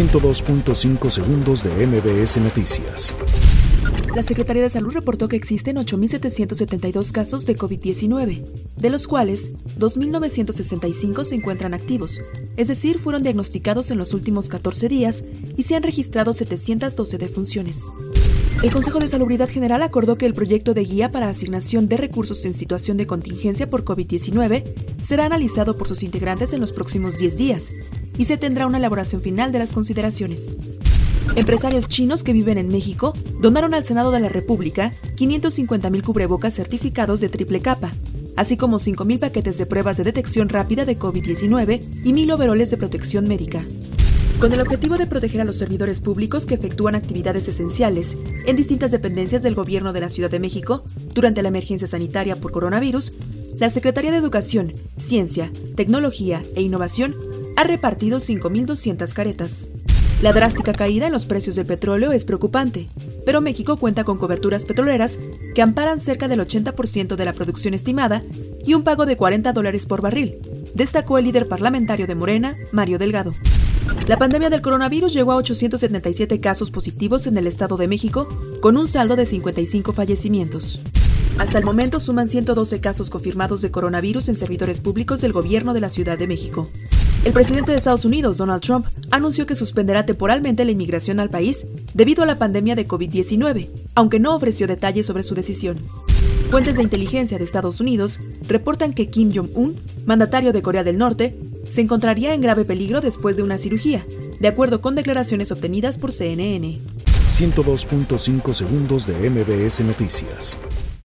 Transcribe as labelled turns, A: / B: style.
A: 102.5 segundos de MBS Noticias.
B: La Secretaría de Salud reportó que existen 8.772 casos de COVID-19, de los cuales 2.965 se encuentran activos, es decir, fueron diagnosticados en los últimos 14 días y se han registrado 712 defunciones. El Consejo de Salubridad General acordó que el proyecto de guía para asignación de recursos en situación de contingencia por COVID-19 será analizado por sus integrantes en los próximos 10 días y se tendrá una elaboración final de las consideraciones. Empresarios chinos que viven en México donaron al Senado de la República 550.000 cubrebocas certificados de triple capa, así como 5.000 paquetes de pruebas de detección rápida de COVID-19 y 1.000 overoles de protección médica. Con el objetivo de proteger a los servidores públicos que efectúan actividades esenciales en distintas dependencias del Gobierno de la Ciudad de México durante la emergencia sanitaria por coronavirus, la Secretaría de Educación, Ciencia, Tecnología e Innovación ha repartido 5.200 caretas. La drástica caída en los precios del petróleo es preocupante, pero México cuenta con coberturas petroleras que amparan cerca del 80% de la producción estimada y un pago de 40 dólares por barril, destacó el líder parlamentario de Morena, Mario Delgado. La pandemia del coronavirus llegó a 877 casos positivos en el Estado de México, con un saldo de 55 fallecimientos. Hasta el momento suman 112 casos confirmados de coronavirus en servidores públicos del gobierno de la Ciudad de México. El presidente de Estados Unidos, Donald Trump, anunció que suspenderá temporalmente la inmigración al país debido a la pandemia de COVID-19, aunque no ofreció detalles sobre su decisión. Fuentes de inteligencia de Estados Unidos reportan que Kim Jong-un, mandatario de Corea del Norte, se encontraría en grave peligro después de una cirugía, de acuerdo con declaraciones obtenidas por CNN.
A: 102.5 segundos de MBS Noticias.